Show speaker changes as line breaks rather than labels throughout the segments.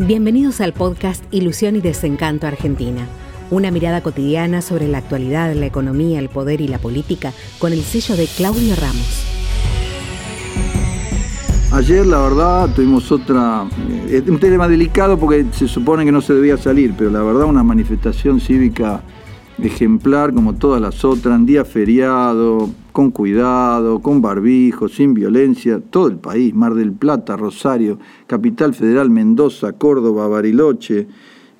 Bienvenidos al podcast Ilusión y Desencanto Argentina. Una mirada cotidiana sobre la actualidad, la economía, el poder y la política con el sello de Claudio Ramos.
Ayer, la verdad, tuvimos otra. eh, un tema delicado porque se supone que no se debía salir, pero la verdad, una manifestación cívica ejemplar como todas las otras, en día feriado, con cuidado, con barbijo, sin violencia, todo el país, Mar del Plata, Rosario, Capital Federal, Mendoza, Córdoba, Bariloche.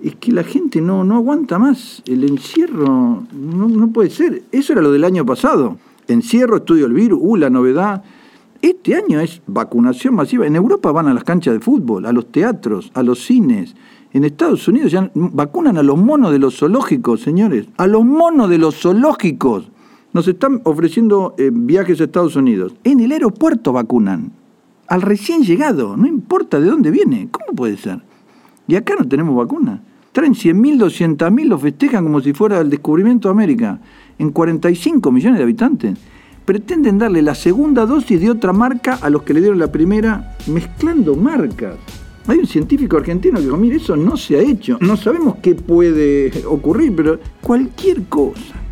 Es que la gente no, no aguanta más. El encierro no, puede ser. Eso era lo del año pasado. Encierro, estudio el virus, uh, la novedad. Este año es vacunación masiva. En Europa van a las canchas de fútbol, a los teatros, a los cines. En Estados Unidos ya vacunan a los monos de los zoológicos, señores. A los monos de los zoológicos. Nos están ofreciendo eh, viajes a Estados Unidos. En el aeropuerto vacunan. Al recién llegado. No importa de dónde viene. ¿Cómo puede ser? Y acá no tenemos vacuna. Traen 100.000, 200.000, lo festejan como si fuera el descubrimiento de América. En 45 millones de habitantes. Pretenden darle la segunda dosis de otra marca a los que le dieron la primera, mezclando marcas. Hay un científico argentino que dijo, mire, eso no se ha hecho. No sabemos qué puede ocurrir, pero cualquier cosa.